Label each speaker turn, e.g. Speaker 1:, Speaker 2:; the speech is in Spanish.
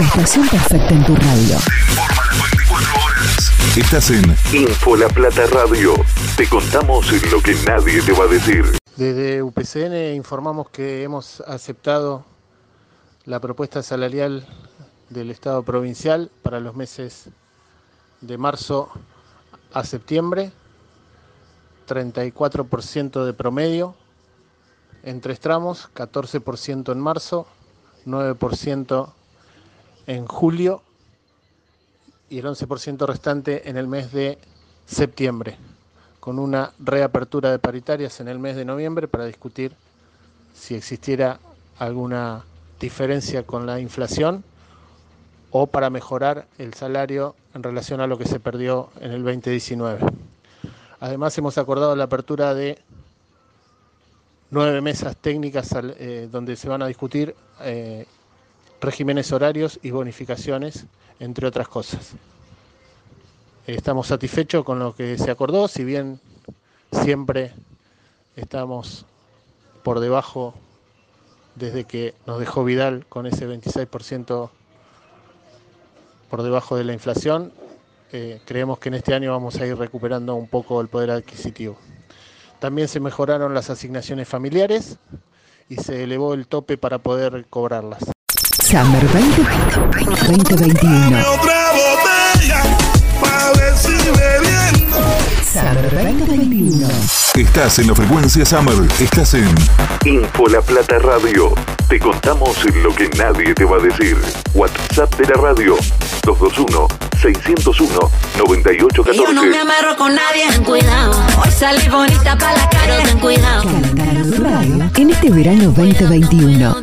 Speaker 1: Estación perfecta en tu radio.
Speaker 2: Informa las 24 horas. Estás en Info La Plata Radio. Te contamos lo que nadie te va a decir.
Speaker 3: Desde UPCN informamos que hemos aceptado la propuesta salarial del Estado provincial para los meses de marzo a septiembre, 34% de promedio en tres tramos, 14% en marzo, 9% en julio y el 11% restante en el mes de septiembre, con una reapertura de paritarias en el mes de noviembre para discutir si existiera alguna diferencia con la inflación o para mejorar el salario en relación a lo que se perdió en el 2019. Además hemos acordado la apertura de nueve mesas técnicas eh, donde se van a discutir eh, regímenes horarios y bonificaciones, entre otras cosas. Estamos satisfechos con lo que se acordó, si bien siempre estamos por debajo desde que nos dejó Vidal con ese 26% por debajo de la inflación, eh, creemos que en este año vamos a ir recuperando un poco el poder adquisitivo. También se mejoraron las asignaciones familiares y se elevó el tope para poder cobrarlas.
Speaker 1: Summer 2021. Summer 2021.
Speaker 2: Estás en la frecuencia Summer. Estás en Info La Plata Radio. Te contamos lo que nadie te va a decir. WhatsApp de la radio 221-601-9814.
Speaker 4: Yo no me amarro con nadie, ten cuidado. Hoy salí bonita para la calle, ten cuidado.
Speaker 1: En este verano 2021.